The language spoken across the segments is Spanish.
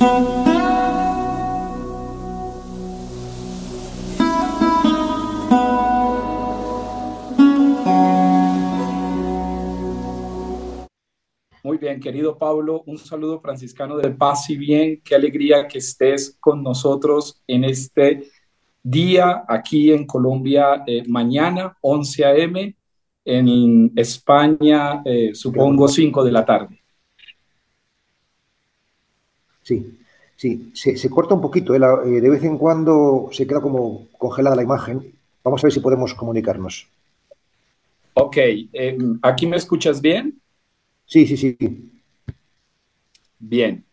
Muy bien, querido Pablo, un saludo franciscano de paz y bien. Qué alegría que estés con nosotros en este día aquí en Colombia, eh, mañana 11 a.m., en España, eh, supongo 5 de la tarde. Sí, sí, se, corta un poquito, eh, de vez en cuando se queda como congelada la imagen. Vamos a ver si podemos comunicarnos. Ok, ¿aquí me escuchas bien? Sí, sí, sí. Bien,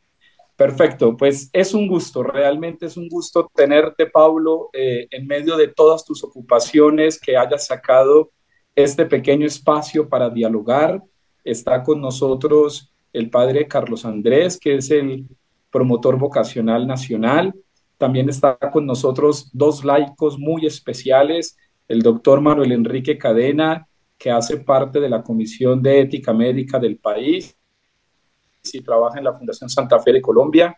perfecto. Pues es un gusto, realmente es un gusto tenerte, Pablo, eh, en medio de todas tus ocupaciones, que hayas sacado este pequeño espacio para dialogar. Está con nosotros el padre Carlos Andrés, que es el promotor vocacional nacional. También está con nosotros dos laicos muy especiales, el doctor Manuel Enrique Cadena que hace parte de la Comisión de Ética Médica del país y trabaja en la Fundación Santa Fe de Colombia.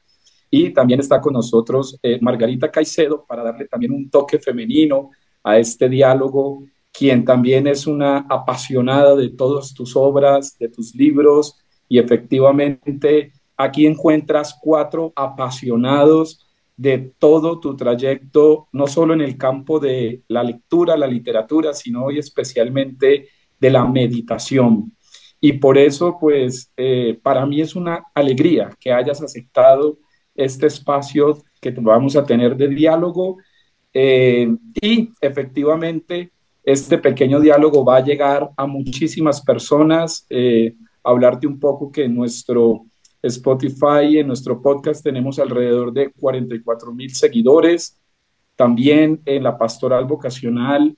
Y también está con nosotros eh, Margarita Caicedo para darle también un toque femenino a este diálogo, quien también es una apasionada de todas tus obras, de tus libros, y efectivamente aquí encuentras cuatro apasionados de todo tu trayecto, no solo en el campo de la lectura, la literatura, sino hoy especialmente de la meditación. Y por eso, pues, eh, para mí es una alegría que hayas aceptado este espacio que vamos a tener de diálogo. Eh, y efectivamente, este pequeño diálogo va a llegar a muchísimas personas. Eh, hablarte un poco que nuestro Spotify, en nuestro podcast tenemos alrededor de 44 mil seguidores. También en la pastoral vocacional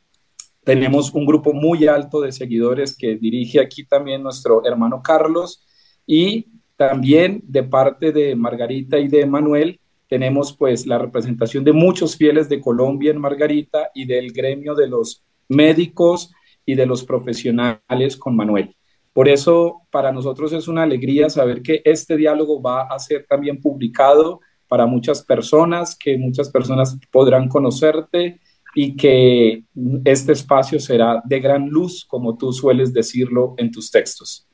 tenemos un grupo muy alto de seguidores que dirige aquí también nuestro hermano Carlos y también de parte de Margarita y de Manuel tenemos pues la representación de muchos fieles de Colombia en Margarita y del gremio de los médicos y de los profesionales con Manuel. Por eso, para nosotros es una alegría saber que este diálogo va a ser también publicado para muchas personas, que muchas personas podrán conocerte y que este espacio será de gran luz, como tú sueles decirlo en tus textos.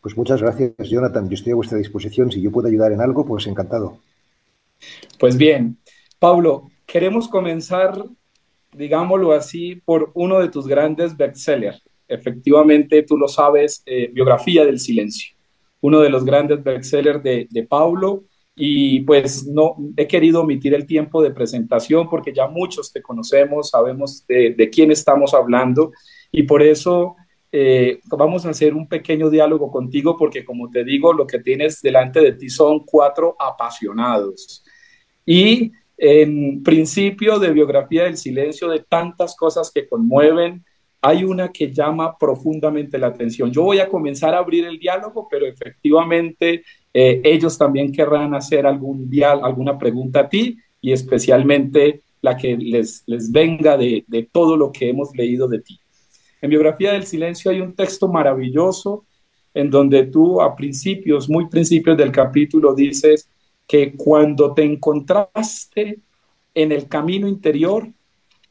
Pues muchas gracias, Jonathan. Yo estoy a vuestra disposición. Si yo puedo ayudar en algo, pues encantado. Pues bien, Pablo, queremos comenzar, digámoslo así, por uno de tus grandes bestsellers, efectivamente, tú lo sabes, eh, Biografía del Silencio, uno de los grandes bestsellers de, de Pablo. Y pues no he querido omitir el tiempo de presentación porque ya muchos te conocemos, sabemos de, quién estamos hablando y por eso eh, vamos a hacer un pequeño diálogo contigo porque como te digo, lo que tienes delante de ti son cuatro apasionados. Y en principio de biografía del silencio, de tantas cosas que conmueven, hay una que llama profundamente la atención. Yo voy a comenzar a abrir el diálogo, pero efectivamente eh, ellos también querrán hacer algún dial, alguna pregunta a ti y especialmente la que les, venga de, de todo lo que hemos leído de ti. En Biografía del Silencio hay un texto maravilloso en donde tú a principios, muy principios del capítulo, dices que cuando te encontraste en el camino interior,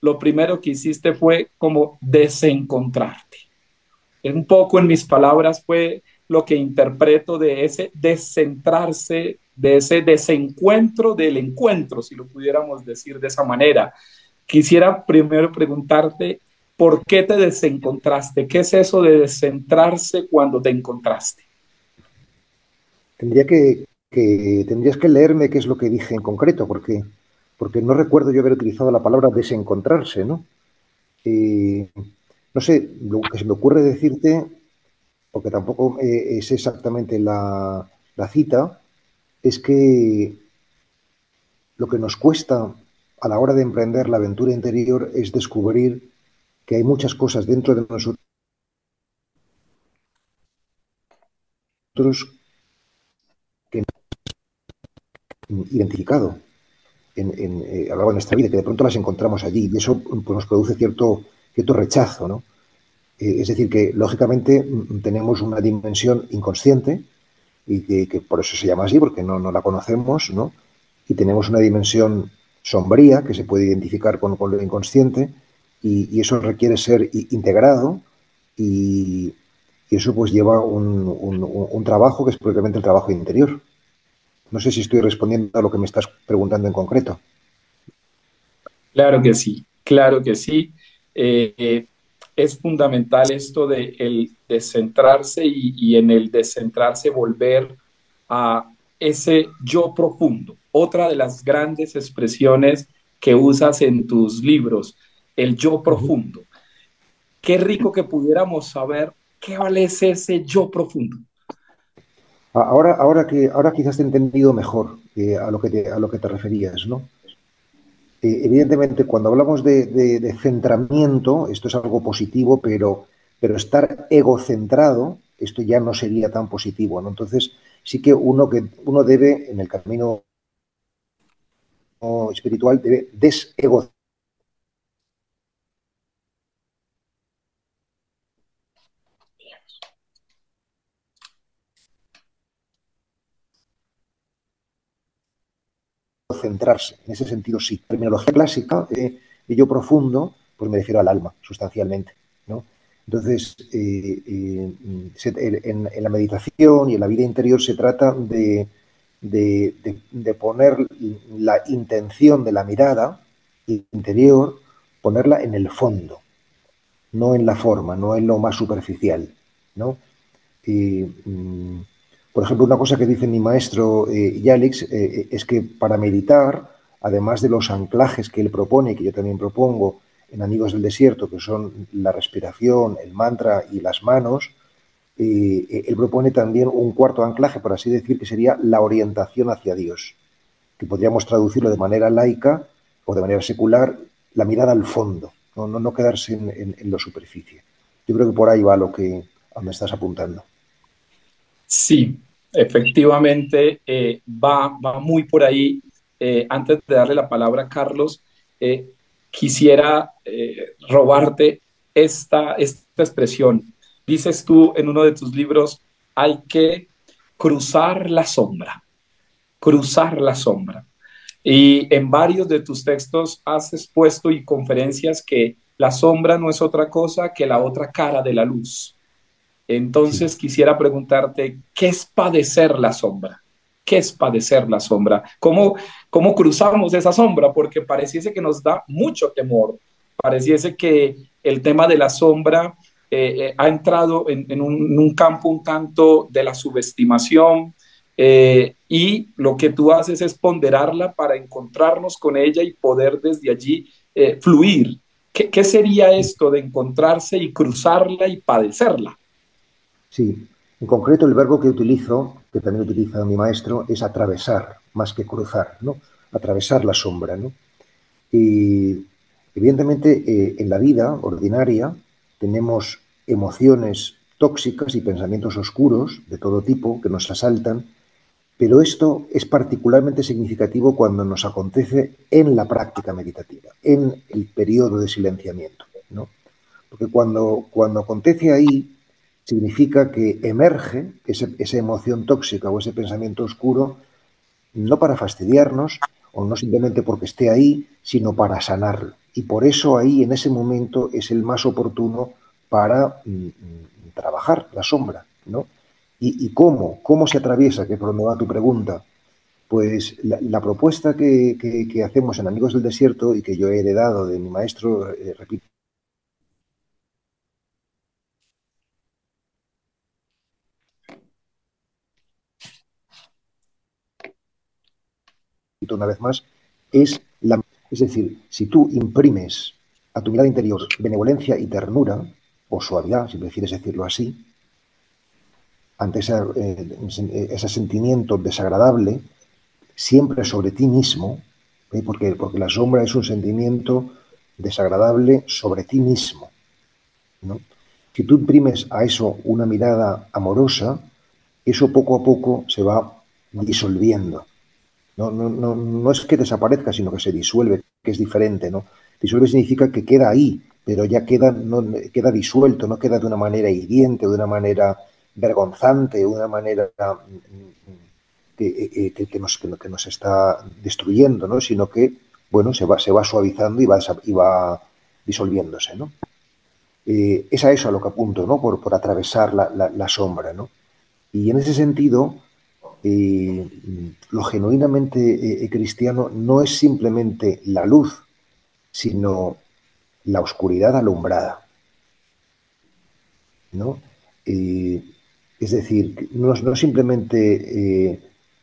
lo primero que hiciste fue como desencontrarte. Un poco en mis palabras fue lo que interpreto de ese descentrarse, de ese desencuentro del encuentro, si lo pudiéramos decir de esa manera. Quisiera primero preguntarte, ¿por qué te desencontraste? ¿Qué es eso de descentrarse cuando te encontraste? Tendrías que leerme qué es lo que dije en concreto, porque porque no recuerdo yo haber utilizado la palabra desencontrarse, ¿no? no sé, lo que se me ocurre decirte, porque tampoco eh, es exactamente la, cita, es que lo que nos cuesta a la hora de emprender la aventura interior es descubrir que hay muchas cosas dentro de nosotros que identificado en, en, eh, a lo largo de nuestra vida, que de pronto las encontramos allí y eso pues, nos produce cierto, cierto rechazo. ¿no? Eh, es decir, que lógicamente mm, tenemos una dimensión inconsciente y que, por eso se llama así, porque no, no, la conocemos, ¿no? Y tenemos una dimensión sombría que se puede identificar con, con lo inconsciente y, eso requiere ser integrado y, eso pues lleva un, un, trabajo que es probablemente el trabajo interior. No sé si estoy respondiendo a lo que me estás preguntando en concreto. Claro que sí, claro que sí. Eh, eh, es fundamental esto de el descentrarse y, y, en el descentrarse volver a ese yo profundo. Otra de las grandes expresiones que usas en tus libros, el yo profundo. Qué rico que pudiéramos saber qué vale ese yo profundo. Ahora, ahora, que, ahora quizás te he entendido mejor eh, a, lo que te, a lo que te referías, ¿no? Eh, evidentemente, cuando hablamos de, centramiento, esto es algo positivo, pero, pero estar egocentrado, esto ya no sería tan positivo. ¿no? Entonces, sí que uno, que uno debe, en el camino espiritual, debe desegocentrar En ese sentido, sí. Terminología clásica, eh, yo profundo, pues me refiero al alma, sustancialmente. ¿no? Entonces, eh, eh, en, la meditación y en la vida interior se trata de, de, poner la intención de la mirada interior, ponerla en el fondo, no en la forma, no en lo más superficial. ¿no? Y, mm, por ejemplo, una cosa que dice mi maestro eh, eh, eh, es que para meditar, además de los anclajes que él propone, que yo también propongo en Amigos del Desierto, que son la respiración, el mantra y las manos, él propone también un cuarto anclaje, por así decir, que sería la orientación hacia Dios, que podríamos traducirlo de manera laica o de manera secular, la mirada al fondo, no, no, quedarse en, en, la superficie. Yo creo que por ahí va lo que me estás apuntando. Sí, efectivamente eh, va, va muy por ahí. Eh, antes de darle la palabra a Carlos, eh, quisiera robarte esta, esta expresión. Dices tú en uno de tus libros, hay que cruzar la sombra, cruzar la sombra. Y en varios de tus textos has expuesto y conferencias que la sombra no es otra cosa que la otra cara de la luz. Entonces quisiera preguntarte, ¿qué es padecer la sombra? ¿Qué es padecer la sombra? ¿Cómo, cómo cruzamos esa sombra? Porque pareciese que nos da mucho temor, pareciese que el tema de la sombra eh, eh, ha entrado en, un, campo un tanto de la subestimación eh, y lo que tú haces es ponderarla para encontrarnos con ella y poder desde allí fluir. ¿Qué, ¿Qué sería esto de encontrarse y cruzarla y padecerla? Sí, en concreto el verbo que utilizo, que también utiliza mi maestro, es atravesar, más que cruzar, ¿no? Atravesar la sombra, ¿no? Y evidentemente eh, en la vida ordinaria tenemos emociones tóxicas y pensamientos oscuros de todo tipo que nos asaltan, pero esto es particularmente significativo cuando nos acontece en la práctica meditativa, en el periodo de silenciamiento, ¿no? Porque cuando, cuando acontece ahí, significa que emerge esa emoción tóxica o ese pensamiento oscuro no para fastidiarnos o no simplemente porque esté ahí, sino para sanarlo. Y por eso ahí, en ese momento, es el más oportuno para mm, mm, trabajar la sombra, ¿no? ¿Y, cómo? ¿Cómo se atraviesa? Que va tu pregunta. Pues la, propuesta que, hacemos en Amigos del Desierto y que yo he heredado de mi maestro, eh, repito, una vez más, es la... Es decir, si tú imprimes a tu mirada interior benevolencia y ternura, o suavidad, si prefieres decirlo así, ante eh, ese sentimiento desagradable, siempre sobre ti mismo, ¿eh? porque, porque la sombra es un sentimiento desagradable sobre ti mismo. Si tú imprimes a eso una mirada amorosa, eso poco a poco se va disolviendo. No, no, no, no es que desaparezca, sino que se disuelve, que es diferente, ¿no? Disuelve significa que queda ahí, pero ya queda, no, queda disuelto, no queda de una manera hiriente, de una manera vergonzante, una manera que, que, nos, que, nos, está destruyendo, ¿no? sino que bueno, se va, se va suavizando y va, y va disolviéndose. ¿no? Eh, es a eso a lo que apunto, ¿no? por, por atravesar la, la, sombra. ¿no? Y en ese sentido, eh, lo genuinamente eh, cristiano no es simplemente la luz, sino la oscuridad alumbrada. ¿no? es decir, no, no simplemente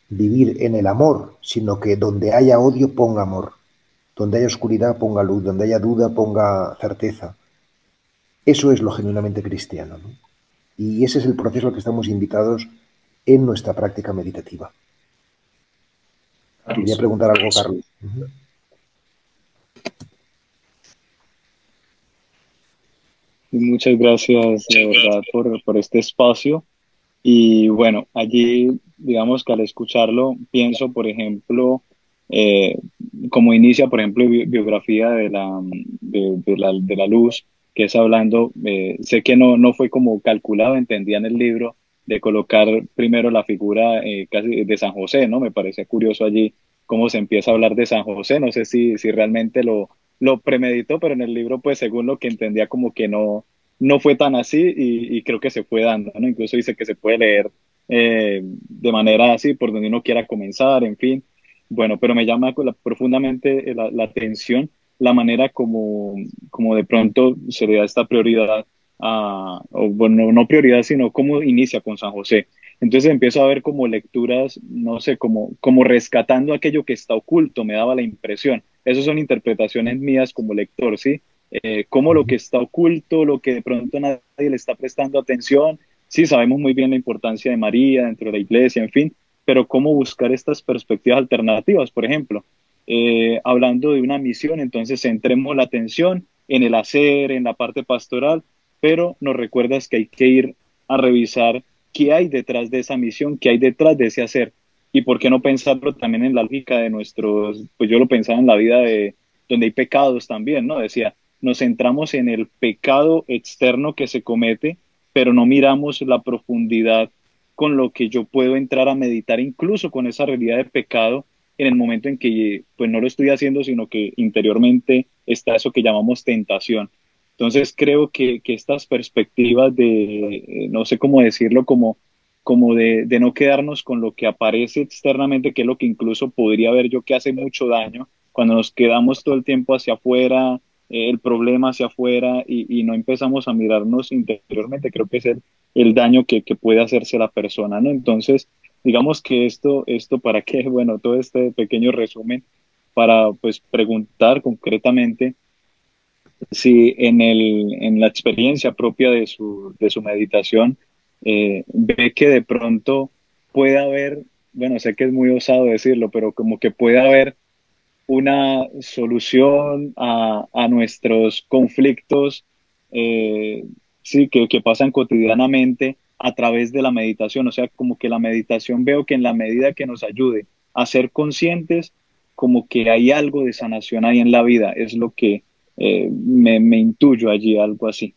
vivir en el amor, sino que donde haya odio ponga amor, donde haya oscuridad ponga luz, donde haya duda ponga certeza. Eso es lo genuinamente cristiano. Y ese es el proceso al que estamos invitados en nuestra práctica meditativa. Quería preguntar algo, Carlos. Muchas gracias, de verdad, por, por este espacio. Y bueno, allí, digamos que al escucharlo, pienso, por ejemplo, eh, como inicia, por ejemplo, biografía de la, de, la, de la luz, que es hablando, eh, sé que no, no fue como calculado, entendía en el libro, de colocar primero la figura eh, casi de San José, ¿no? Me parece curioso allí cómo se empieza a hablar de San José, no sé si, si realmente lo, lo premeditó, pero en el libro, pues según lo que entendía, como que no, no fue tan así y, creo que se fue dando, ¿no? Incluso dice que se puede leer eh, de manera así, por donde uno quiera comenzar, en fin. Bueno, pero me llama profundamente la, atención la manera como, como de pronto se le da esta prioridad o bueno, no prioridad, sino cómo inicia con San José. Entonces empiezo a ver como lecturas, no sé, como, como rescatando aquello que está oculto, me daba la impresión. Esas son interpretaciones mías como lector, ¿sí? eh, cómo lo que está oculto, lo que de pronto nadie le está prestando atención. Sí, sabemos muy bien la importancia de María dentro de la iglesia, en fin, pero cómo buscar estas perspectivas alternativas, por ejemplo. Eh, hablando de una misión, entonces centremos la atención en el hacer, en la parte pastoral, pero nos recuerdas que hay que ir a revisar qué hay detrás de esa misión, qué hay detrás de ese hacer. Y por qué no pensarlo también en la lógica de nuestros, pues yo lo pensaba en la vida de donde hay pecados también, ¿no? Decía, nos centramos en el pecado externo que se comete, pero no miramos la profundidad con lo que yo puedo entrar a meditar incluso con esa realidad de pecado en el momento en que pues no lo estoy haciendo, sino que interiormente está eso que llamamos tentación. Entonces creo que, estas perspectivas de, eh, no sé cómo decirlo, como, como de, de, no quedarnos con lo que aparece externamente, que es lo que incluso podría ver yo que hace mucho daño, cuando nos quedamos todo el tiempo hacia afuera, el problema hacia afuera y, no empezamos a mirarnos interiormente, creo que es el, el daño que, que, puede hacerse la persona, ¿no? Entonces, digamos que esto, esto para qué, bueno, todo este pequeño resumen para pues preguntar concretamente si en, el, en la experiencia propia de su, de su meditación eh, ve que de pronto puede haber, bueno, sé que es muy osado decirlo, pero como que puede haber una solución a, nuestros conflictos eh, sí, que, que, pasan cotidianamente a través de la meditación. O sea, como que la meditación veo que en la medida que nos ayude a ser conscientes, como que hay algo de sanación ahí en la vida. Es lo que eh, me, me intuyo allí, algo así.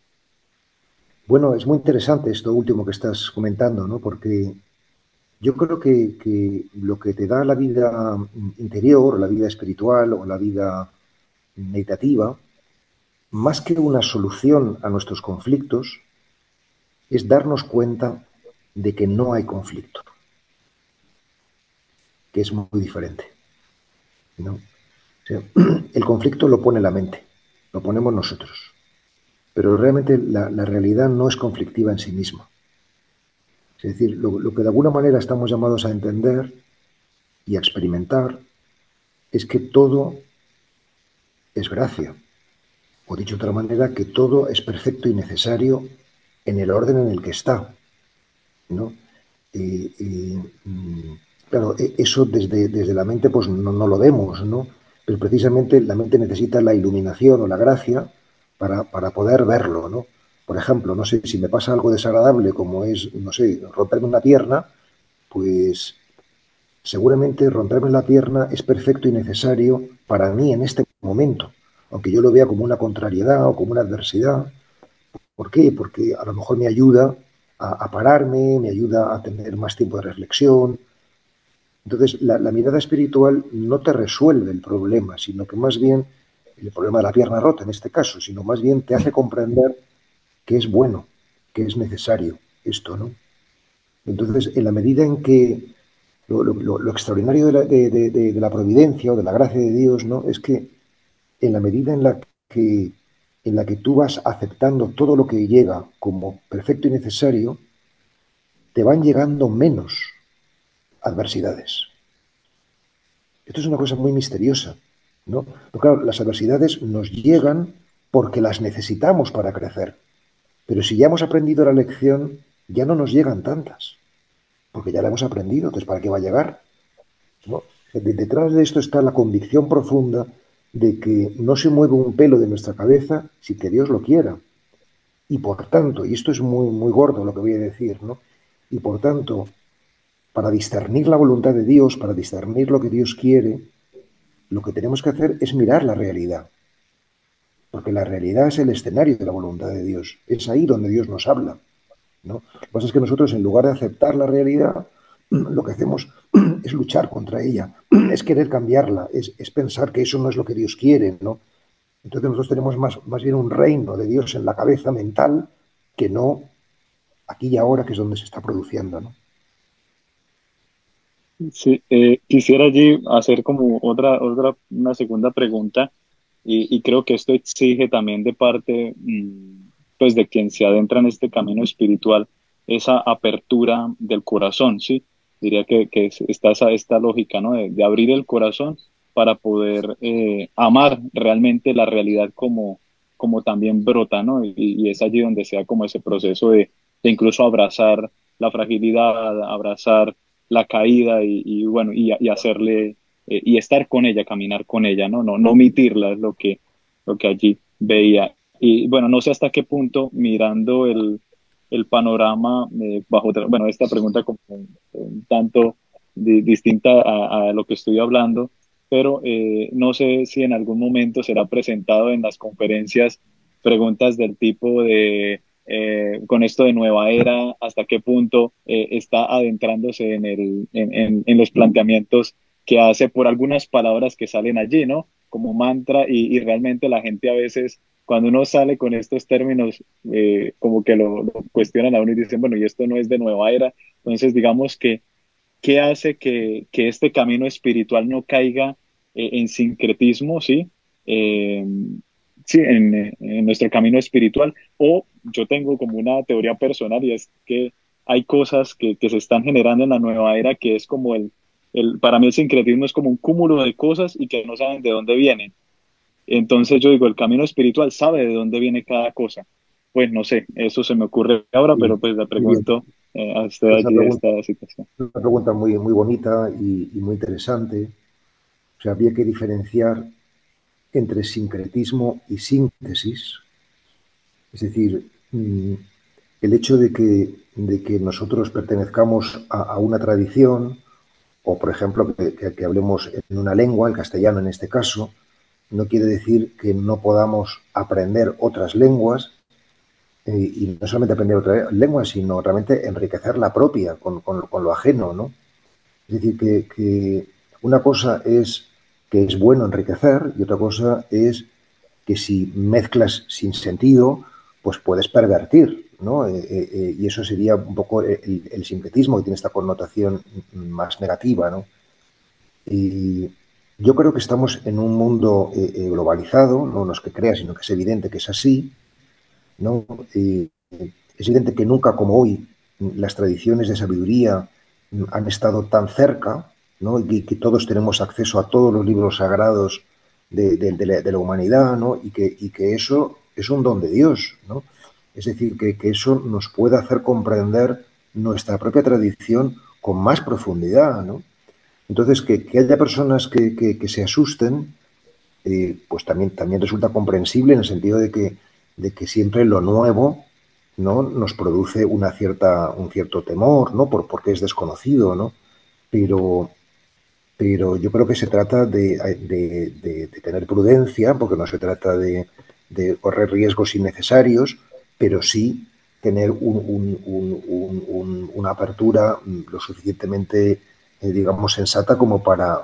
Bueno, es muy interesante esto último que estás comentando, ¿no? Porque yo creo que, lo que te da la vida interior, la vida espiritual o la vida meditativa, más que una solución a nuestros conflictos, es darnos cuenta de que no hay conflicto, que es muy diferente. el conflicto lo pone la mente, lo ponemos nosotros, pero realmente la realidad no es conflictiva en sí misma. Es decir, lo, que de alguna manera estamos llamados a entender y a experimentar es que todo es gracia. O dicho de otra manera, que todo es perfecto y necesario en el orden en el que está. ¿no? Mm, claro, e, eso desde, desde, la mente pues no, no, lo vemos, ¿no? Pero precisamente la mente necesita la iluminación o la gracia para, para poder verlo, ¿no? Por ejemplo, no sé, si me pasa algo desagradable como es, no sé, romperme una pierna, pues seguramente romperme la pierna es perfecto y necesario para mí en este momento, aunque yo lo vea como una contrariedad o como una adversidad. ¿Por qué? Porque a lo mejor me ayuda a, pararme, me ayuda a tener más tiempo de reflexión. Entonces, la, mirada espiritual no te resuelve el problema, sino que más bien, el problema de la pierna rota en este caso, sino más bien te hace comprender que es bueno, que es necesario esto, ¿no? Entonces, en la medida en que lo, extraordinario de la, de la, providencia o de la gracia de Dios, ¿no? Es que en la medida en la que en la que tú vas aceptando todo lo que llega como perfecto y necesario, te van llegando menos adversidades. Esto es una cosa muy misteriosa, ¿no? Pero claro, las adversidades nos llegan porque las necesitamos para crecer. Pero si ya hemos aprendido la lección, ya no nos llegan tantas, porque ya la hemos aprendido, entonces ¿para qué va a llegar? Detrás de esto está la convicción profunda de que no se mueve un pelo de nuestra cabeza si que Dios lo quiera. Y por tanto, y esto es muy, muy gordo lo que voy a decir, ¿no? Y por tanto, para discernir la voluntad de Dios, para discernir lo que Dios quiere, lo que tenemos que hacer es mirar la realidad. Porque la realidad es el escenario de la voluntad de Dios. Es ahí donde Dios nos habla. ¿no? Lo que pasa es que nosotros, en lugar de aceptar la realidad, lo que hacemos es luchar contra ella, es querer cambiarla, es, pensar que eso no es lo que Dios quiere, ¿no? Entonces nosotros tenemos más, más bien un reino de Dios en la cabeza mental que no aquí y ahora, que es donde se está produciendo, ¿no? Sí, eh, quisiera allí hacer como otra, otra, una segunda pregunta, y, creo que esto exige también de parte, mm, pues, de quien se adentra en este camino espiritual, esa apertura del corazón, ¿sí? diría que, que está esa, esta lógica, ¿no? De, abrir el corazón para poder eh, amar realmente la realidad como, como también brota, ¿no? Y, es allí donde sea como ese proceso de incluso abrazar la fragilidad, abrazar la caída y, bueno, y, hacerle, eh, y estar con ella, caminar con ella, ¿no? No, no omitirla es lo que, lo que allí veía. Y bueno, no sé hasta qué punto mirando el, el panorama eh, bajo, bueno, esta pregunta como un, tanto distinta a, lo que estoy hablando, pero eh, no sé si en algún momento será presentado en las conferencias preguntas del tipo de, eh, con esto de nueva era, hasta qué punto está adentrándose en, el, en, los planteamientos que hace por algunas palabras que salen allí, ¿no? Como mantra y, y realmente la gente a veces cuando uno sale con estos términos, eh, como que lo, cuestionan a uno y dicen, bueno, y esto no es de nueva era. Entonces, digamos que, ¿qué hace que, que este camino espiritual no caiga eh, en sincretismo, sí? Eh, sí, en, en, nuestro camino espiritual. O yo tengo como una teoría personal y es que hay cosas que, que se están generando en la nueva era que es como el, el, para mí el sincretismo es como un cúmulo de cosas y que no saben de dónde vienen. Entonces yo digo, el camino espiritual sabe de dónde viene cada cosa. Pues no sé, eso se me ocurre ahora, pero pues le pregunto eh, a usted allí esta situación. Una pregunta muy, muy bonita y, muy interesante. O sea, había que diferenciar entre sincretismo y síntesis. Es decir, mm, el hecho de que, de que nosotros pertenezcamos a, una tradición, o por ejemplo, que, hablemos en una lengua, el castellano en este caso, no quiere decir que no podamos aprender otras lenguas eh, y no solamente aprender otras lenguas, sino realmente enriquecer la propia con, lo ajeno, ¿no? Es decir, que, una cosa es que es bueno enriquecer y otra cosa es que si mezclas sin sentido, pues puedes pervertir, ¿no? Eh, eh, y eso sería un poco el, el, que tiene esta connotación más negativa, ¿no? Y, yo creo que estamos en un mundo eh, eh, globalizado, no nos que crea, sino que es evidente que es así. ¿no? es evidente que nunca como hoy las tradiciones de sabiduría han estado tan cerca y que, todos tenemos acceso a todos los libros sagrados de, la, humanidad ¿no? y, que, que, eso es un don de Dios. ¿no? Es decir, que, que eso nos puede hacer comprender nuestra propia tradición con más profundidad. ¿no? Entonces, que, haya personas que, se asusten, eh, pues también, también resulta comprensible en el sentido de que, de que siempre lo nuevo ¿no? nos produce una cierta, un cierto temor, ¿no? Por, porque es desconocido, ¿no? Pero, pero yo creo que se trata de, tener prudencia, porque no se trata de, correr riesgos innecesarios, pero sí tener una apertura lo suficientemente, eh, digamos, sensata como para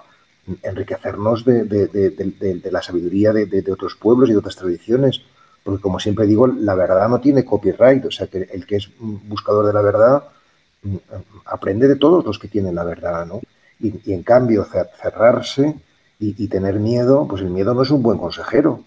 enriquecernos de, la sabiduría de, otros pueblos y de otras tradiciones. Porque, como siempre digo, la verdad no tiene copyright. O sea, que el que es buscador de la verdad mm, aprende de todos los que tienen la verdad, ¿no? Y, en cambio, cerrarse y, tener miedo, pues el miedo no es un buen consejero,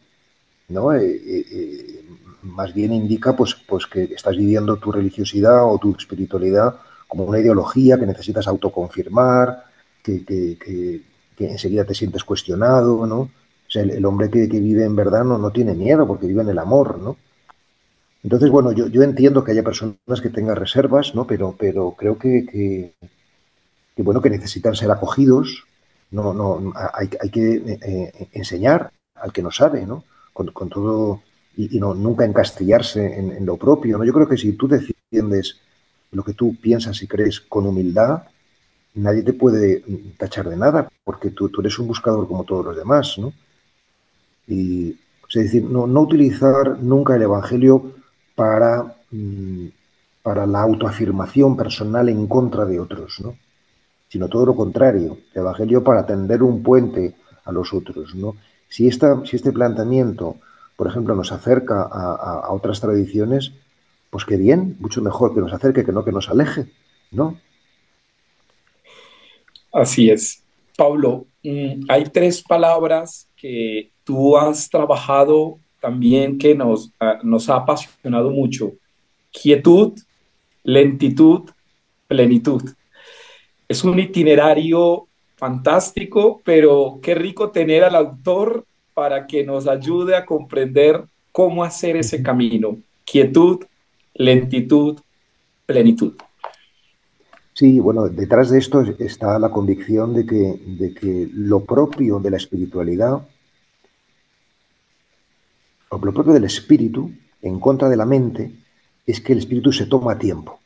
¿no? Eh, eh, eh, más bien indica pues, pues que estás viviendo tu religiosidad o tu espiritualidad como una ideología que necesitas autoconfirmar, que, que, enseguida te sientes cuestionado, ¿no? O sea, el, hombre que, vive en verdad no, no tiene miedo porque vive en el amor, ¿no? Entonces, bueno, yo, yo entiendo que haya personas que tengan reservas, ¿no? Pero, pero creo que, que, bueno, que necesitan ser acogidos, no, no, hay, hay que eh, enseñar al que no sabe, ¿no? Con, todo, y, no, nunca encastillarse en, en, lo propio, ¿no? Yo creo que si tú defiendes lo que tú piensas y crees con humildad, nadie te puede tachar de nada, porque tú, tú eres un buscador como todos los demás, ¿no? Y, es decir, no, no utilizar nunca el Evangelio para, mm, para la autoafirmación personal en contra de otros, ¿no? Sino todo lo contrario, el Evangelio para tender un puente a los otros. ¿no? Si, esta, si este planteamiento, por ejemplo, nos acerca a, otras tradiciones, pues qué bien, mucho mejor que nos acerque que no que nos aleje, ¿no? Así es. Pablo, mm, hay tres palabras que tú has trabajado también que nos, ah, nos ha apasionado mucho. Quietud, lentitud, plenitud. Es un itinerario fantástico, pero qué rico tener al autor para que nos ayude a comprender cómo hacer ese camino. Quietud, lentitud, plenitud. Sí, bueno, detrás de esto está la convicción de que, de que lo propio de la espiritualidad, o lo propio del espíritu, en contra de la mente, es que el espíritu se toma tiempo.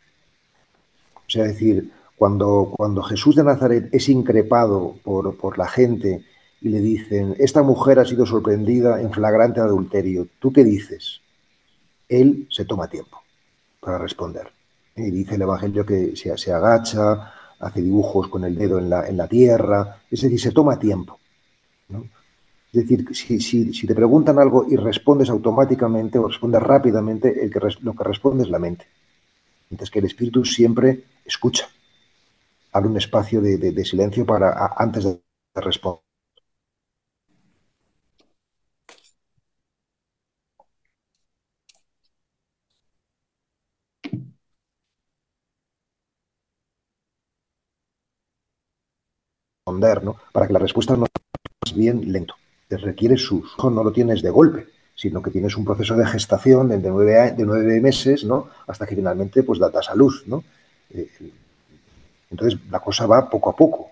O sea, decir, cuando, Jesús de Nazaret es increpado por, la gente y le dicen, esta mujer ha sido sorprendida en flagrante adulterio, ¿tú qué dices? Él se toma tiempo para responder. Y dice el Evangelio que se, agacha, hace dibujos con el dedo en la, tierra, es decir, se toma tiempo. Es decir, si, si, te preguntan algo y respondes automáticamente o respondes rápidamente, el lo que responde es la mente. Mientras que el espíritu siempre escucha abre un espacio de, silencio para antes de responder. ¿no? para que la respuesta no sea bien lento. Te requiere su, no lo tienes de golpe, sino que tienes un proceso de gestación de, nueve, de nueve meses, ¿no? Hasta que finalmente pues das a luz, ¿no? Eh, entonces la cosa va poco a poco.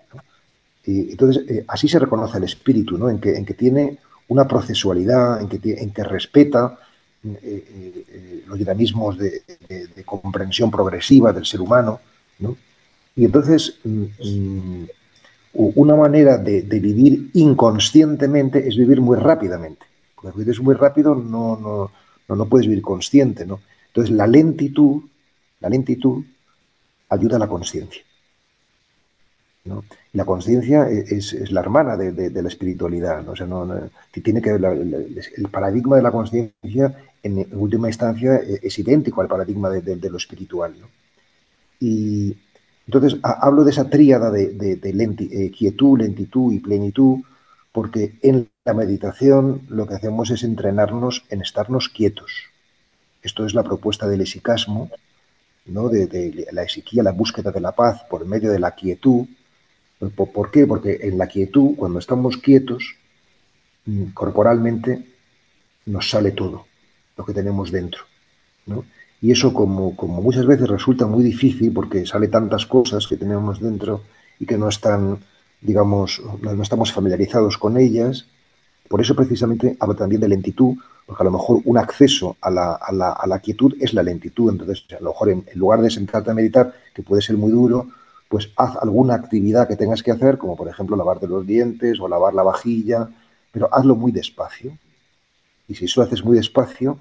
Y entonces eh, así se reconoce el espíritu, ¿no? en, que, en que tiene una procesualidad, en que, en que respeta eh, eh, los dinamismos de, comprensión progresiva del ser humano. ¿no? Y entonces mm, mm, una manera de, vivir inconscientemente es vivir muy rápidamente. Si vives muy rápido no, no, no, no puedes vivir consciente. ¿no? Entonces la lentitud, la lentitud ayuda a la conciencia. La conciencia e-, es, la hermana de, la espiritualidad, ¿no? O sea, no, tiene que el paradigma de la conciencia en, última instancia e-, es idéntico al paradigma de, lo espiritual. Y entonces hablo de esa tríada de, eh, quietud, lentitud y plenitud, porque en la meditación lo que hacemos es entrenarnos en estarnos quietos. Esto es la propuesta del esicasmo, ¿no? de, la esiquía, la búsqueda de la paz por medio de la quietud, ¿Por qué? Porque en la quietud, cuando estamos quietos, mm, corporalmente nos sale todo lo que tenemos dentro. Y eso como, como muchas veces resulta muy difícil porque sale tantas cosas que tenemos dentro y que no están, digamos, no estamos familiarizados con ellas. Por eso precisamente hablo también de lentitud, porque a lo mejor un acceso a la, a la, a la quietud es la lentitud. Entonces, a lo mejor en, en lugar de sentarte a meditar, que puede ser muy duro, pues haz alguna actividad que tengas que hacer, como por ejemplo lavarte los dientes o lavar la vajilla, pero hazlo muy despacio. Y si eso haces muy despacio,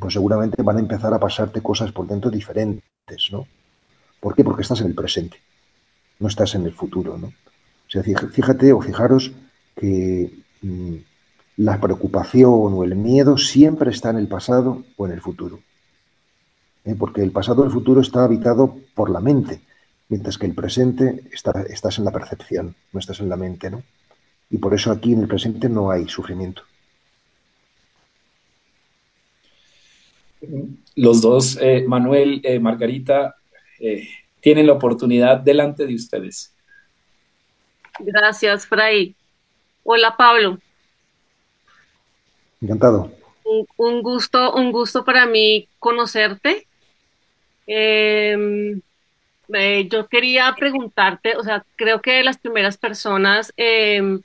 pues seguramente van a empezar a pasarte cosas por dentro diferentes, ¿no? ¿Por qué? Porque estás en el presente, no estás en el futuro, ¿no? O sea, fíjate o fijaros que mm, la preocupación o el miedo siempre está en el pasado o en el futuro. ¿eh? Porque el pasado o el futuro está habitado por la mente, mientras que el presente está, estás en la percepción, no estás en la mente, ¿no? Y por eso aquí en el presente no hay sufrimiento. Los dos, eh, Manuel, eh, Margarita, eh, tienen la oportunidad delante de ustedes. Gracias, Fray. Hola, Pablo. Encantado. Un, gusto, un gusto para mí conocerte. Em, yo quería preguntarte, o sea, creo que las primeras personas em,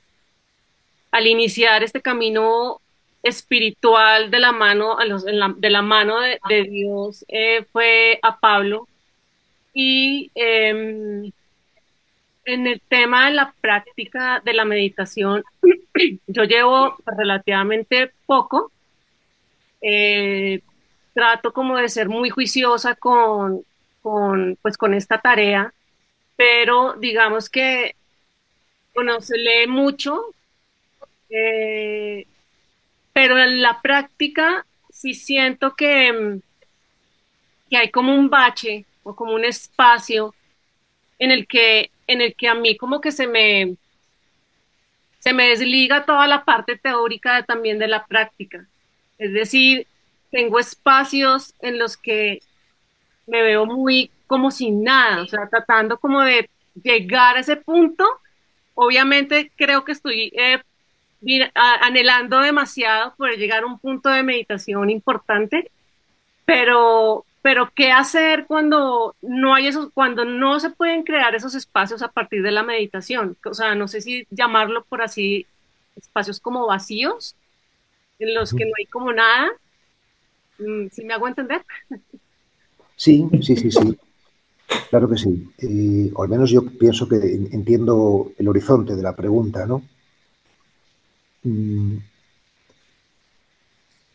al iniciar este camino espiritual de la mano, a los, de la mano de, Dios eh, fue a Pablo. Y em, en el tema de la práctica de la meditación, yo llevo relativamente poco. Eh, trato como de ser muy juiciosa con, con, pues, con esta tarea, pero digamos que, bueno, se lee mucho, eh, pero en la práctica sí siento que, mm, que hay como un bache o como un espacio en el que, en el que a mí como que se me, se me desliga toda la parte teórica también de la práctica. Es decir, tengo espacios en los que me veo muy como sin nada, o sea, tratando como de llegar a ese punto. Obviamente creo que estoy eh, anhelando demasiado por llegar a un punto de meditación importante, pero, pero ¿qué hacer cuando no hay esos, cuando no se pueden crear esos espacios a partir de la meditación? O sea, no sé si llamarlo por así, espacios como vacíos, en los que no hay como nada. Mm, ¿Sí me hago entender? Sí, sí, sí, sí. Claro que sí. Eh, o al menos yo pienso que entiendo el horizonte de la pregunta, ¿no? Mm.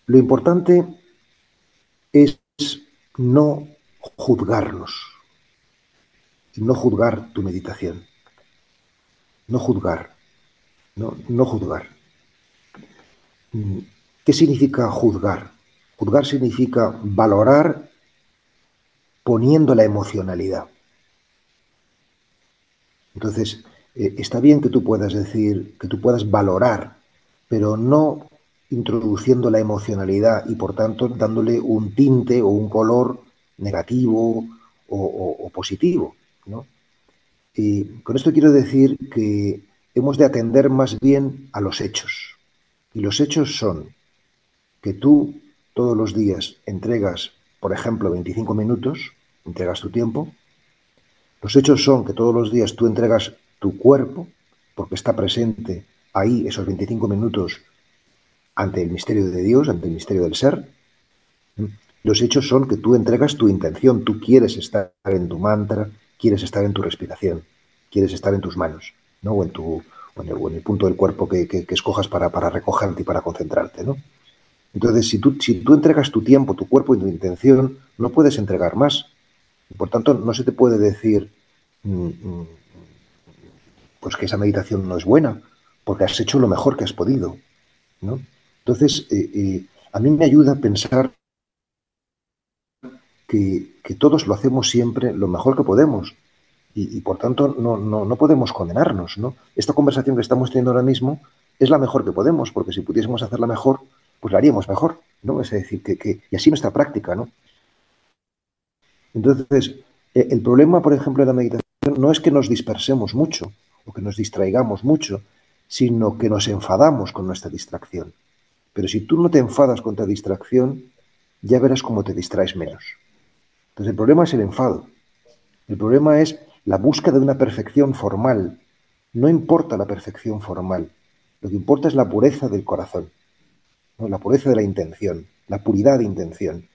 Lo importante es no juzgarnos, no juzgar tu meditación, no juzgar, no, no juzgar. Mm. ¿Qué significa juzgar? Juzgar significa valorar poniendo la emocionalidad. Entonces, eh, está bien que tú puedas decir, que tú puedas valorar pero no introduciendo la emocionalidad y por tanto dándole un tinte o un color negativo o, positivo. Y con esto quiero decir que hemos de atender más bien a los hechos. Y los hechos son que tú todos los días entregas, por ejemplo, 25 minutos, entregas tu tiempo. Los hechos son que todos los días tú entregas tu cuerpo, porque está presente ahí esos 25 minutos ante el misterio de Dios, ante el misterio del ser. Los hechos son que tú entregas tu intención, tú quieres estar en tu mantra, quieres estar en tu respiración, quieres estar en tus manos, ¿no? o, en tu, en el, punto del cuerpo que, escojas para, para, recogerte y para concentrarte. ¿no? Entonces, si tú, si tú entregas tu tiempo, tu cuerpo y tu intención, no puedes entregar más. Por tanto, no se te puede decir mm, mm, pues que esa meditación no es buena porque has hecho lo mejor que has podido. ¿no? Entonces, eh, eh, a mí me ayuda a pensar que, todos lo hacemos siempre lo mejor que podemos y, por tanto no, no, podemos condenarnos. ¿no? Esta conversación que estamos teniendo ahora mismo es la mejor que podemos, porque si pudiésemos hacerla mejor, pues la haríamos mejor. ¿no? Es decir, que, y así nuestra práctica. ¿no? Entonces, eh, el problema, por ejemplo, de la meditación no es que nos dispersemos mucho o que nos distraigamos mucho, sino que nos enfadamos con nuestra distracción. Pero si tú no te enfadas con tu distracción, ya verás cómo te distraes menos. Entonces el problema es el enfado. El problema es la búsqueda de una perfección formal. No importa la perfección formal. Lo que importa es la pureza del corazón, ¿no? la pureza de la intención, la puridad de intención.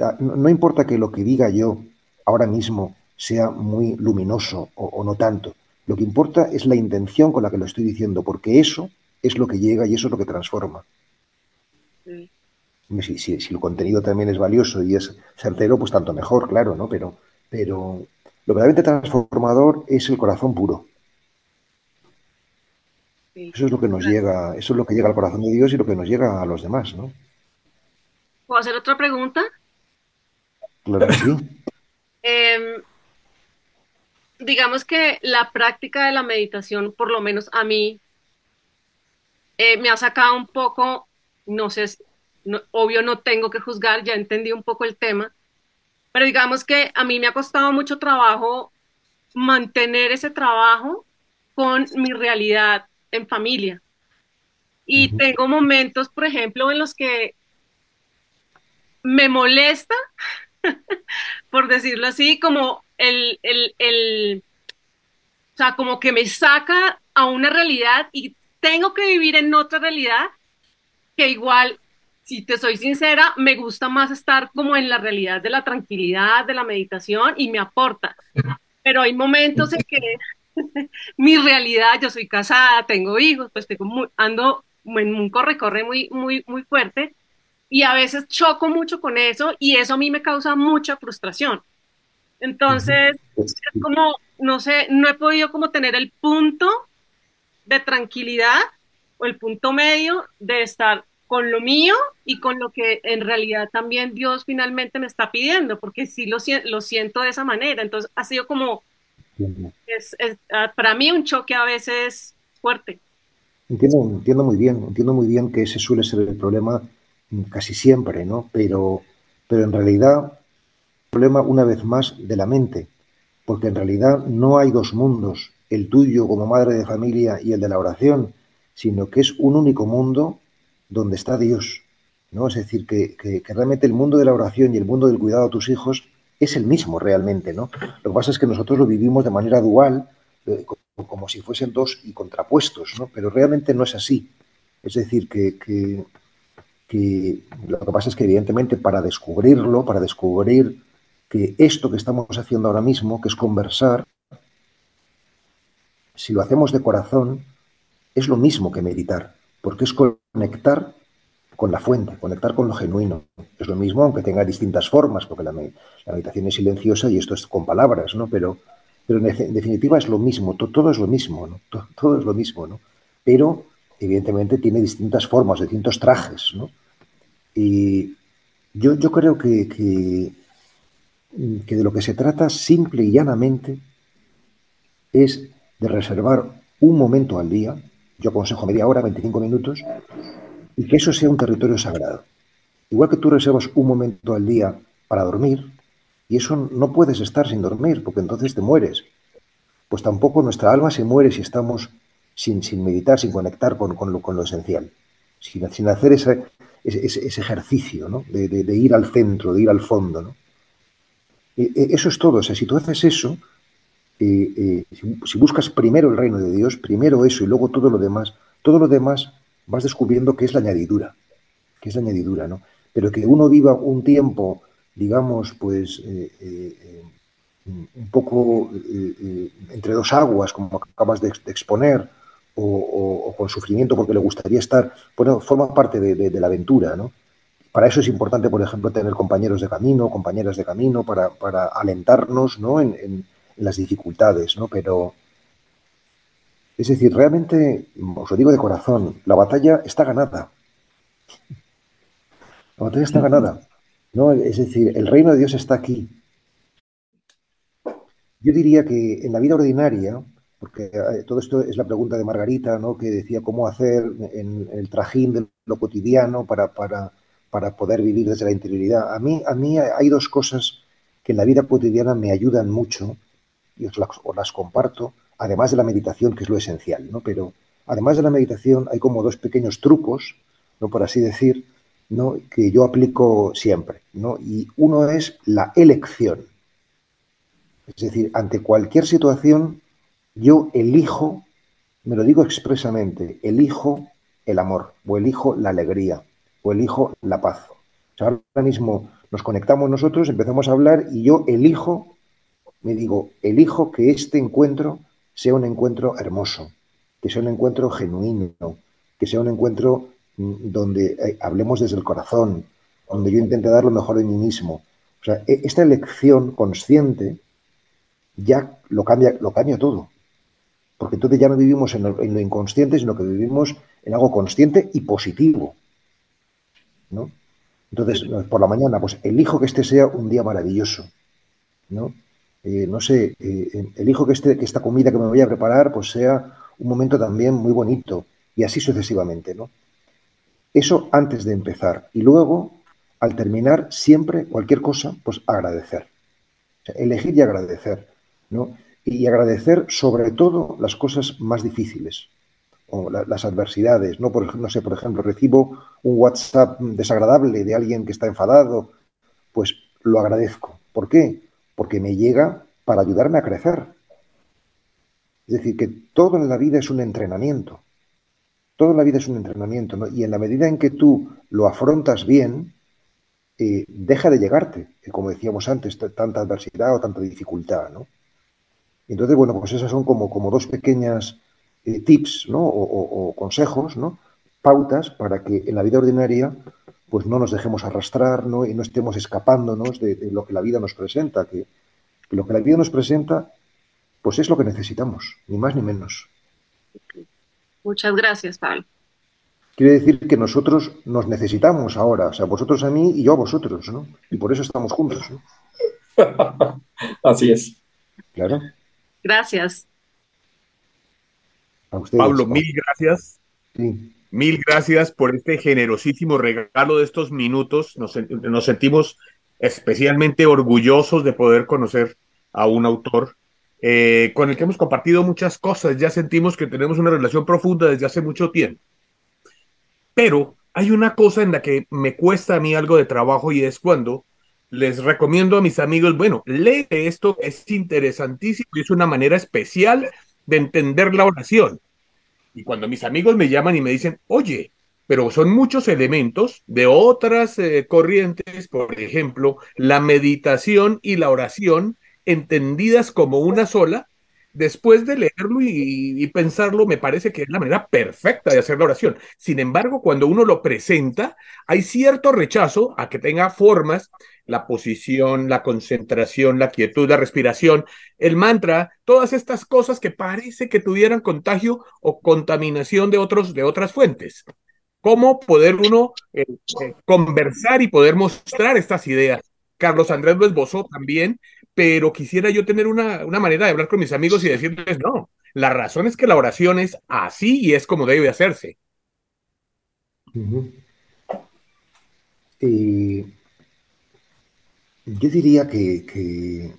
Ah, no importa que lo que diga yo ahora mismo sea muy luminoso o no tanto. Lo que importa es la intención con la que lo estoy diciendo, porque eso es lo que llega y eso es lo que transforma. Si, si, si, el contenido también es valioso y es certero, pues tanto mejor, claro, ¿no? Pero, pero lo verdaderamente transformador es el corazón puro. Eso es lo que nos llega, eso es lo que llega al corazón de Dios y lo que nos llega a los demás, ¿no? ¿Puedo hacer otra pregunta? Claro que sí. Em, digamos que la práctica de la meditación, por lo menos a mí, eh, me ha sacado un poco, no sé, obvio no tengo que juzgar, ya entendí un poco el tema, pero digamos que a mí me ha costado mucho trabajo mantener ese trabajo con mi realidad en familia. Y tengo momentos, por ejemplo, en los que me molesta, por decirlo así, como el, el, el, o sea, como que me saca a una realidad y tengo que vivir en otra realidad que igual, si te soy sincera, me gusta más estar como en la realidad de la tranquilidad, de la meditación y me aporta. Pero hay momentos en que mi realidad, yo soy casada, tengo hijos, pues tengo ando en un corre-corre muy, muy, muy fuerte y a veces choco mucho con eso y eso a mí me causa mucha frustración. Entonces, es como, no sé, no he podido como tener el punto de tranquilidad o el punto medio de estar con lo mío y con lo que en realidad también Dios finalmente me está pidiendo, porque sí lo, lo siento de esa manera. Entonces, ha sido como es, ah, para mí un choque a veces fuerte. Entiendo, entiendo muy bien, entiendo muy bien que ese suele ser el problema casi siempre, ¿no? Pero, pero en realidad, problema una vez más de la mente, porque en realidad no hay dos mundos, el tuyo como madre de familia y el de la oración, sino que es un único mundo donde está Dios, ¿no? Es decir, que, que, que realmente el mundo de la oración y el mundo del cuidado a tus hijos es el mismo realmente, ¿no? Lo que pasa es que nosotros lo vivimos de manera dual, eh, como, si fuesen dos y contrapuestos, ¿no? Pero realmente no es así. Es decir, que, que, lo que pasa es que evidentemente para descubrirlo, para descubrir que esto que estamos haciendo ahora mismo, que es conversar, si lo hacemos de corazón, es lo mismo que meditar, porque es conectar con la fuente, conectar con lo genuino. Es lo mismo, aunque tenga distintas formas, porque la, meditación es silenciosa y esto es con palabras, ¿no? Pero, pero en definitiva es lo mismo, todo, es lo mismo, ¿no? Todo, es lo mismo, ¿no? Pero evidentemente tiene distintas formas, distintos trajes, ¿no? Y yo, yo creo que, que, que de lo que se trata simple y llanamente es de reservar un momento al día, yo aconsejo media hora, 25 minutos, y que eso sea un territorio sagrado. Igual que tú reservas un momento al día para dormir, y eso no puedes estar sin dormir, porque entonces te mueres. Pues tampoco nuestra alma se muere si estamos sin, sin meditar, sin conectar con, con, lo, esencial, sin, sin hacer ese, ese, ejercicio ¿no? de, de, ir al centro, de ir al fondo. ¿no? eso es todo. O sea, si tú haces eso, eh, eh, si buscas primero el reino de Dios, primero eso y luego todo lo demás, todo lo demás vas descubriendo que es la añadidura, que es la añadidura, ¿no? Pero que uno viva un tiempo, digamos, pues eh, eh, un poco eh, entre dos aguas, como acabas de, exponer, o, con sufrimiento porque le gustaría estar, bueno, forma parte de, la aventura, ¿no? Para eso es importante, por ejemplo, tener compañeros de camino, compañeras de camino, para, alentarnos, ¿no? En las dificultades, ¿no? Pero, es decir, realmente, os lo digo de corazón, la batalla está ganada. La batalla está ganada. ¿no? Es decir, el reino de Dios está aquí. Yo diría que en la vida ordinaria, porque eh, todo esto es la pregunta de Margarita, ¿no? que decía cómo hacer en el trajín de lo cotidiano para, para, para poder vivir desde la interioridad. A mí, a mí hay dos cosas que en la vida cotidiana me ayudan mucho y os las, os las comparto además de la meditación, que es lo esencial, ¿no? Pero además de la meditación hay como dos pequeños trucos, ¿no? Por así decir, ¿no? Que yo aplico siempre, ¿no? Y uno es la elección. Es decir, ante cualquier situación, yo elijo, me lo digo expresamente, elijo el amor, o elijo la alegría, o elijo la paz. O sea, ahora mismo nos conectamos nosotros, empezamos a hablar y yo elijo, me digo, elijo que este encuentro sea un encuentro hermoso, que sea un encuentro genuino, que sea un encuentro mm, donde eh, hablemos desde el corazón, donde yo intente dar lo mejor de mí mismo. O sea, e, esta elección consciente ya lo cambia, lo cambia todo. Porque entonces ya no vivimos en lo, en lo inconsciente, sino que vivimos en algo consciente y positivo. ¿no? Entonces, por la mañana, pues elijo que este sea un día maravilloso, ¿no? Eh, no sé, eh, elijo que, este, que esta comida que me voy a preparar, pues sea un momento también muy bonito, y así sucesivamente, ¿no? Eso antes de empezar. Y luego, al terminar, siempre, cualquier cosa, pues agradecer. elegir y agradecer, ¿no? Y agradecer sobre todo las cosas más difíciles o las adversidades, ¿no? Por, no sé, por ejemplo, recibo un WhatsApp desagradable de alguien que está enfadado, pues lo agradezco. ¿Por qué? Porque me llega para ayudarme a crecer. Es decir, que todo en la vida es un entrenamiento. Todo en la vida es un entrenamiento, ¿no? Y en la medida en que tú lo afrontas bien, eh, deja de llegarte, como decíamos antes, tanta adversidad o tanta dificultad, ¿no? Entonces, bueno, pues esas son como, como dos pequeñas eh, tips ¿no? o, consejos, ¿no? pautas para que en la vida ordinaria pues no nos dejemos arrastrar ¿no? y no estemos escapándonos de, lo que la vida nos presenta, que, lo que la vida nos presenta pues es lo que necesitamos, ni más ni menos. Muchas gracias, Pablo. Quiere decir que nosotros nos necesitamos ahora, o sea, vosotros a mí y yo a vosotros, ¿no? Y por eso estamos juntos. Así es. Claro. Gracias. Pablo, mil gracias. Mil gracias por este generosísimo regalo de estos minutos. Nos, sentimos especialmente orgullosos de poder conocer a un autor eh, con el que hemos compartido muchas cosas. Ya sentimos que tenemos una relación profunda desde hace mucho tiempo. Pero hay una cosa en la que me cuesta a mí algo de trabajo y es cuando les recomiendo a mis amigos, bueno, lee esto, es interesantísimo y es una manera especial de entender la oración. Y cuando mis amigos me llaman y me dicen, oye, pero son muchos elementos de otras eh, corrientes, por ejemplo, la meditación y la oración entendidas como una sola, después de leerlo y, pensarlo, me parece que es la manera perfecta de hacer la oración. Sin embargo, cuando uno lo presenta, hay cierto rechazo a que tenga formas, la posición, la concentración, la quietud, la respiración, el mantra, todas estas cosas que parece que tuvieran contagio o contaminación de, otros, de otras fuentes. ¿Cómo poder uno eh, eh, conversar y poder mostrar estas ideas? Carlos Andrés lo esbozó también pero quisiera yo tener una, manera de hablar con mis amigos y decirles, no, la razón es que la oración es así y es como debe hacerse. yo diría que,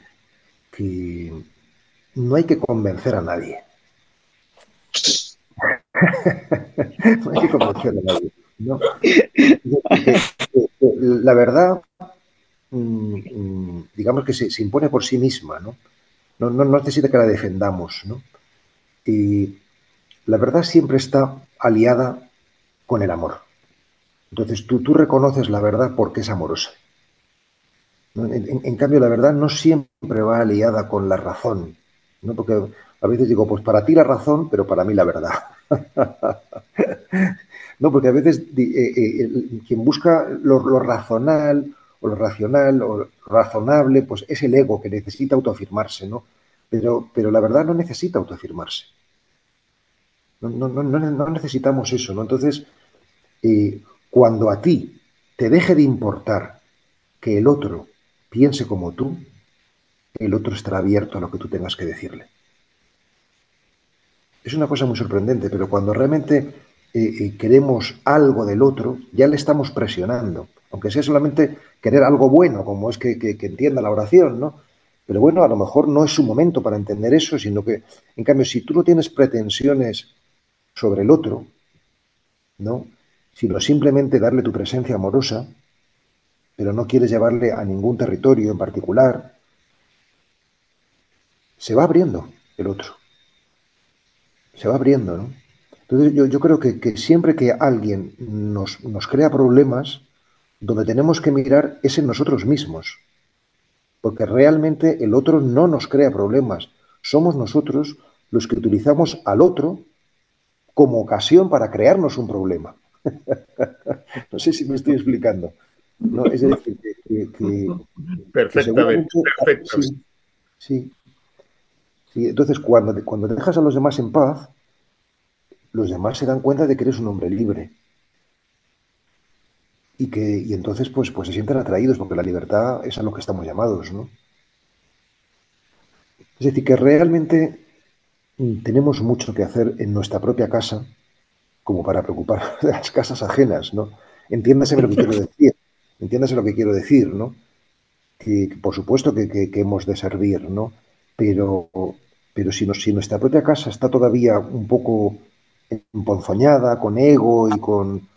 no hay que convencer a nadie. no hay que convencer a nadie. La verdad Mm, mm, digamos que se, impone por sí misma, ¿no? No, no necesita que la defendamos, ¿no? Y la verdad siempre está aliada con el amor. Entonces tú, tú reconoces la verdad porque es amorosa. En, cambio, la verdad no siempre va aliada con la razón, ¿no? Porque a veces digo, pues para ti la razón, pero para mí la verdad. no, porque a veces eh, eh, quien busca lo, lo razonal o lo racional o razonable, pues es el ego que necesita autoafirmarse, ¿no? Pero, pero la verdad no necesita autoafirmarse. No, no, no, no necesitamos eso, ¿no? Entonces, eh, cuando a ti te deje de importar que el otro piense como tú, el otro estará abierto a lo que tú tengas que decirle. Es una cosa muy sorprendente, pero cuando realmente eh, eh, queremos algo del otro, ya le estamos presionando aunque sea solamente querer algo bueno, como es que, entienda la oración, ¿no? Pero bueno, a lo mejor no es su momento para entender eso, sino que, en cambio, si tú no tienes pretensiones sobre el otro, ¿no? Sino simplemente darle tu presencia amorosa, pero no quieres llevarle a ningún territorio en particular, se va abriendo el otro. Se va abriendo, ¿no? Entonces yo, creo que, siempre que alguien nos, nos crea problemas, donde tenemos que mirar es en nosotros mismos, porque realmente el otro no nos crea problemas, somos nosotros los que utilizamos al otro como ocasión para crearnos un problema. no sé si me estoy explicando. ¿no? Es decir, que... perfectamente, Sí, sí, Entonces, cuando, cuando dejas a los demás en paz, los demás se dan cuenta de que eres un hombre libre. Y que y entonces pues, pues se sienten atraídos, porque la libertad es a lo que estamos llamados, ¿no? Es decir, que realmente tenemos mucho que hacer en nuestra propia casa como para preocupar de las casas ajenas, ¿no? Entiéndase lo que quiero decir, entiéndase lo que quiero decir, ¿no? Que, por supuesto que, hemos de servir, ¿no? Pero, pero si, si nuestra propia casa está todavía un poco emponzoñada, con ego y con,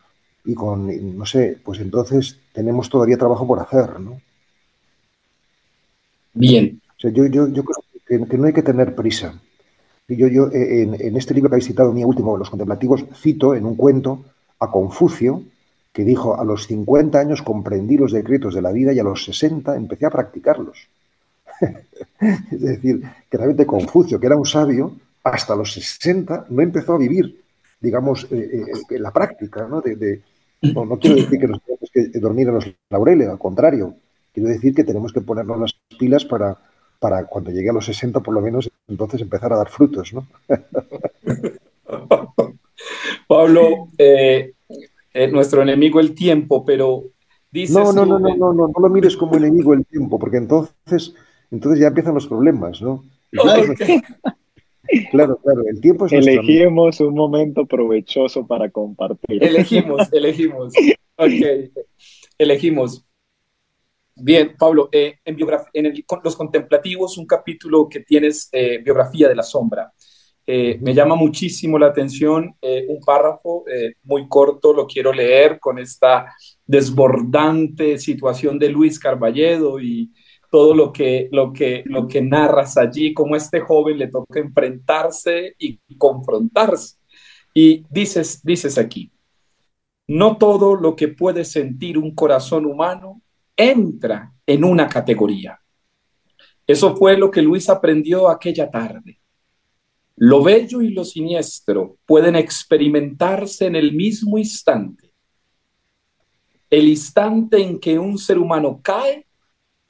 y con, no sé, pues entonces tenemos todavía trabajo por hacer, ¿no? Bien. O sea, yo, yo, yo creo que, no hay que tener prisa. Yo, yo eh, en, este libro que habéis citado, mi último, Los Contemplativos, cito en un cuento a Confucio, que dijo, a los 50 años comprendí los decretos de la vida y a los 60 empecé a practicarlos. es decir, que realmente Confucio, que era un sabio, hasta los 60 no empezó a vivir, digamos, eh, eh, la práctica, ¿no? De, no, quiero decir que nos tenemos que dormir en los laureles, al contrario, quiero decir que tenemos que ponernos las pilas para, para cuando llegue a los 60 por lo menos, entonces empezar a dar frutos, ¿no? Pablo, eh, nuestro enemigo el tiempo, pero dices... No, no, no, no, no, no, no lo mires como enemigo el tiempo, porque entonces, entonces ya empiezan los problemas, ¿no? Claro, claro, el tiempo es Elegimos un momento provechoso para compartir. Elegimos, elegimos. Ok, elegimos. Bien, Pablo, eh, en, en Los Contemplativos, un capítulo que tienes eh, biografía de la sombra. Eh, me llama muchísimo la atención un párrafo muy corto, lo quiero leer con esta desbordante situación de Luis Carballedo y, todo lo que, lo que, lo que narras allí, como este joven le toca enfrentarse y confrontarse. Y dices, dices aquí, no todo lo que puede sentir un corazón humano entra en una categoría. Eso fue lo que Luis aprendió aquella tarde. Lo bello y lo siniestro pueden experimentarse en el mismo instante. El instante en que un ser humano cae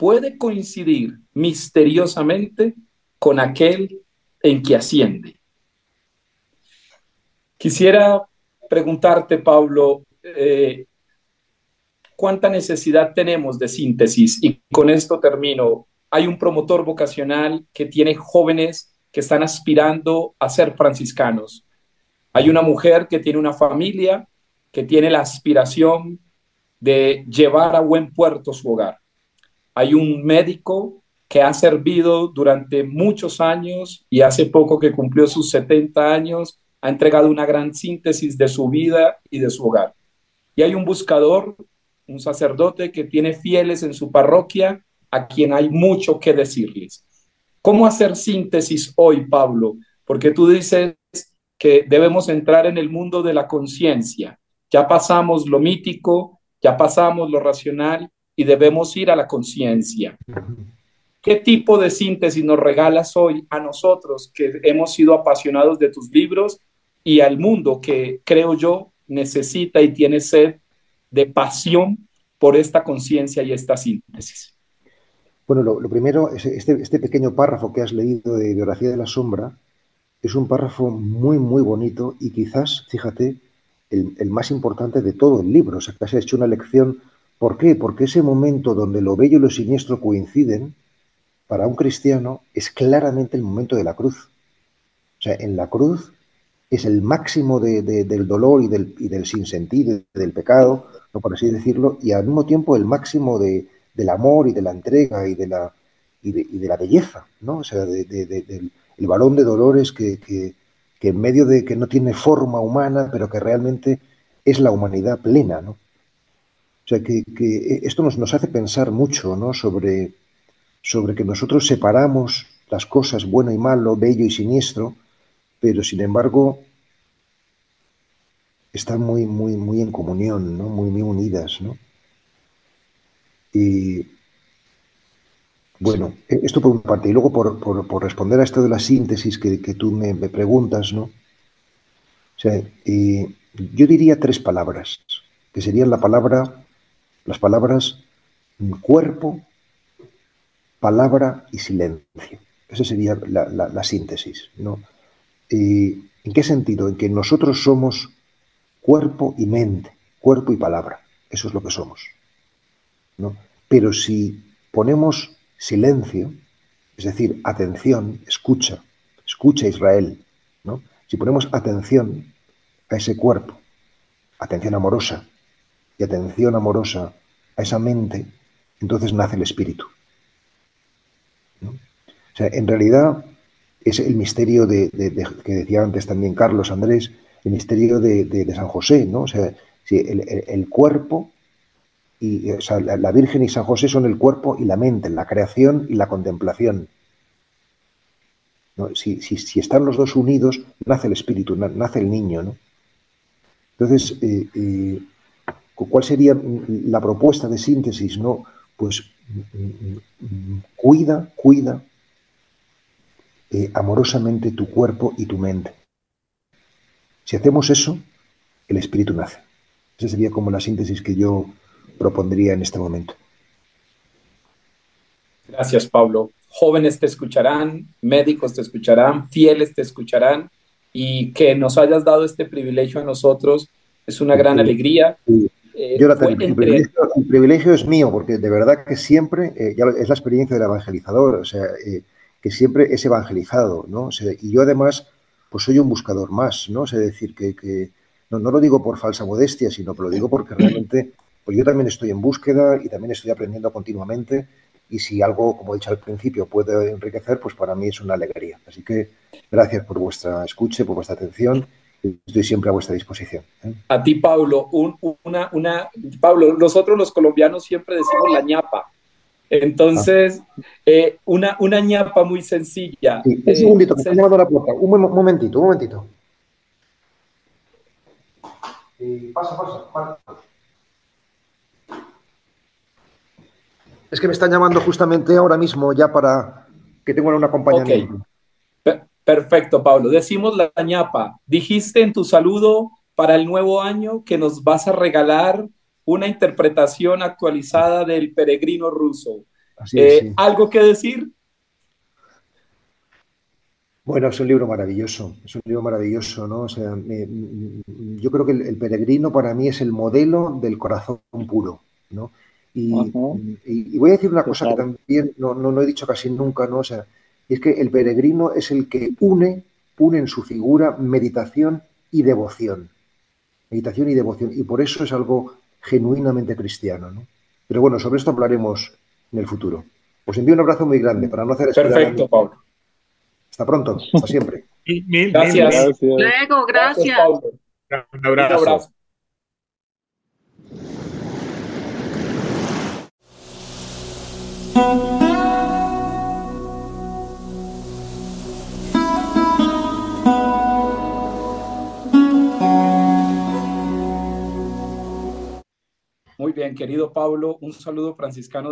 puede coincidir misteriosamente con aquel en que asciende. Quisiera preguntarte, Pablo, eh, ¿cuánta necesidad tenemos de síntesis? Y con esto termino. Hay un promotor vocacional que tiene jóvenes que están aspirando a ser franciscanos. Hay una mujer que tiene una familia que tiene la aspiración de llevar a buen puerto su hogar. Hay un médico que ha servido durante muchos años y hace poco que cumplió sus 70 años, ha entregado una gran síntesis de su vida y de su hogar. Y hay un buscador, un sacerdote que tiene fieles en su parroquia a quien hay mucho que decirles. ¿Cómo hacer síntesis hoy, Pablo? Porque tú dices que debemos entrar en el mundo de la conciencia. Ya pasamos lo mítico, ya pasamos lo racional y debemos ir a la conciencia. ¿Qué tipo de síntesis nos regalas hoy a nosotros que hemos sido apasionados de tus libros y al mundo que creo yo necesita y tiene sed de pasión por esta conciencia y esta síntesis? Bueno, lo, primero, este, este, pequeño párrafo que has leído de Biografía de la Sombra es un párrafo muy, muy bonito y quizás, fíjate, el, el más importante de todo el libro. O sea, que has hecho una lección ¿Por qué? Porque ese momento donde lo bello y lo siniestro coinciden, para un cristiano, es claramente el momento de la cruz. O sea, en la cruz es el máximo del dolor y del, y del sinsentido, del pecado, no por así decirlo, y al mismo tiempo el máximo del amor y de la entrega y de la, belleza, ¿no? O sea, del el balón de dolores que, que en medio de que no tiene forma humana, pero que realmente es la humanidad plena, ¿no? O sea, que, esto nos, nos, hace pensar mucho ¿no? sobre, sobre que nosotros separamos las cosas bueno y malo, bello y siniestro, pero sin embargo están muy, muy, muy en comunión, ¿no? muy, muy unidas. ¿no? Y bueno, esto por una parte. Y luego por, por, responder a esto de la síntesis que, tú me, preguntas, ¿no? O sea, yo diría tres palabras, que serían la palabra Las palabras cuerpo, palabra y silencio. Esa sería la, síntesis. ¿no? ¿En qué sentido? En que nosotros somos cuerpo y mente, cuerpo y palabra. Eso es lo que somos. ¿no? Pero si ponemos silencio, es decir, atención, escucha, escucha Israel, ¿no? si ponemos atención a ese cuerpo, atención amorosa, y atención amorosa esa mente, entonces nace el espíritu. O sea, en realidad es el misterio de, que decía antes también Carlos Andrés, el misterio de, San José, ¿no? O sea, si el, cuerpo y o sea, la, Virgen y San José son el cuerpo y la mente, la creación y la contemplación. Si, si, están los dos unidos, nace el espíritu, nace el niño, ¿no? Entonces, eh, eh, ¿cuál sería la propuesta de síntesis? ¿no? Pues cuida, cuida eh, amorosamente tu cuerpo y tu mente. Si hacemos eso, el espíritu nace. Esa sería como la síntesis que yo propondría en este momento. Gracias, Pablo. Jóvenes te escucharán, médicos te escucharán, fieles te escucharán y que nos hayas dado este privilegio a nosotros es una gran alegría. Eh, yo la tengo. El, privilegio, es mío, porque de verdad que siempre, eh, es la experiencia del evangelizador, o sea, eh, que siempre es evangelizado, ¿no? y yo además, pues soy un buscador más, ¿no? Es decir, que, no, lo digo por falsa modestia, sino que lo digo porque realmente, pues yo también estoy en búsqueda y también estoy aprendiendo continuamente y si algo, como he dicho al principio, puede enriquecer, pues para mí es una alegría. Así que gracias por vuestra escucha, por vuestra atención estoy siempre a vuestra disposición. ¿eh? A ti, Pablo, una, una, Pablo, nosotros los colombianos siempre decimos la ñapa. Entonces, eh, una, una ñapa muy sencilla. un segundito, me llamando a la puerta. Un, momentito, un momentito. pasa, pasa, Es que me están llamando justamente ahora mismo ya para que tengan una compañía. Perfecto, Pablo. Decimos la ñapa. Dijiste en tu saludo para el nuevo año que nos vas a regalar una interpretación actualizada del peregrino ruso. Eh, ¿Algo que decir? Bueno, es un libro maravilloso, es un libro maravilloso, ¿no? O sea, yo creo que el, peregrino para mí es el modelo del corazón puro, ¿no? Y, voy a decir una cosa que también no, no, no, he dicho casi nunca, ¿no? O sea, y es que el peregrino es el que une, une en su figura meditación y devoción. Meditación y devoción. Y por eso es algo genuinamente cristiano. ¿no? Pero bueno, sobre esto hablaremos en el futuro. Os envío un abrazo muy grande para no hacer Perfecto, Pablo. Hasta pronto, hasta siempre. gracias. Luego, gracias. Un abrazo. Muy bien, querido Pablo, un saludo franciscano